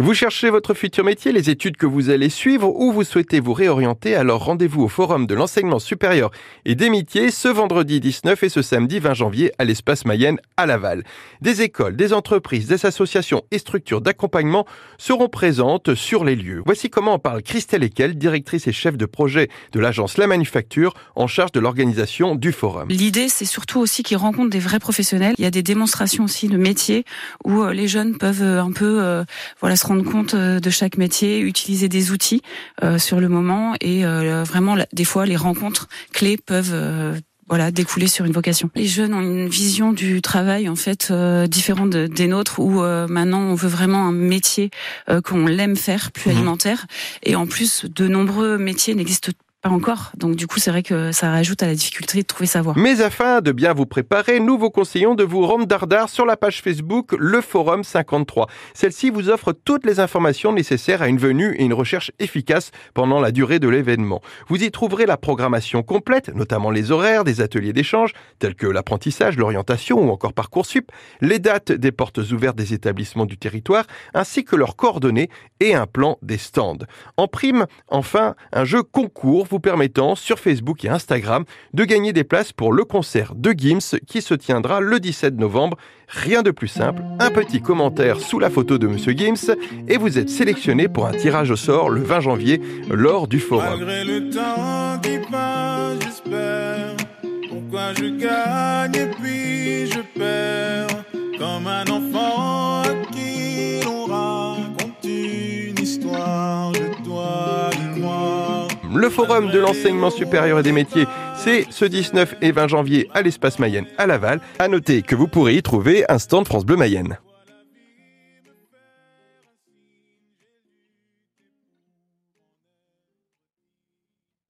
Vous cherchez votre futur métier, les études que vous allez suivre ou vous souhaitez vous réorienter, alors rendez-vous au Forum de l'enseignement supérieur et des métiers ce vendredi 19 et ce samedi 20 janvier à l'espace Mayenne à Laval. Des écoles, des entreprises, des associations et structures d'accompagnement seront présentes sur les lieux. Voici comment en parle Christelle Ekel, directrice et chef de projet de l'agence La Manufacture en charge de l'organisation du forum. L'idée, c'est surtout aussi qu'ils rencontrent des vrais professionnels. Il y a des démonstrations aussi de métiers où euh, les jeunes peuvent euh, un peu euh, voilà rendre compte euh, de chaque métier, utiliser des outils euh, sur le moment et euh, vraiment des fois les rencontres clés peuvent voilà découler sur une vocation. Les jeunes ont une vision du travail en fait euh, différente des nôtres où maintenant on veut vraiment un métier qu'on l'aime faire plus mmh. alimentaire et en plus de nombreux métiers n'existent encore. Donc du coup, c'est vrai que ça rajoute à la difficulté de trouver sa voie. Mais afin de bien vous préparer, nous vous conseillons de vous rendre dardard sur la page Facebook Le Forum 53. Celle-ci vous offre toutes les informations nécessaires à une venue et une recherche efficace pendant la durée de l'événement. Vous y trouverez la programmation complète, notamment les horaires des ateliers d'échange, tels que l'apprentissage, l'orientation ou encore Parcoursup, les dates des portes ouvertes des établissements du territoire, ainsi que leurs coordonnées et un plan des stands. En prime, enfin, un jeu concours vous permettant sur Facebook et Instagram de gagner des places pour le concert de Gims qui se tiendra le 17 novembre. Rien de plus simple, un petit commentaire sous la photo de Monsieur Gims et vous êtes sélectionné pour un tirage au sort le 20 janvier lors du forum. Le forum de l'enseignement supérieur et des métiers, c'est ce 19 et 20 janvier à l'espace Mayenne à Laval. À noter que vous pourrez y trouver un stand France Bleu Mayenne.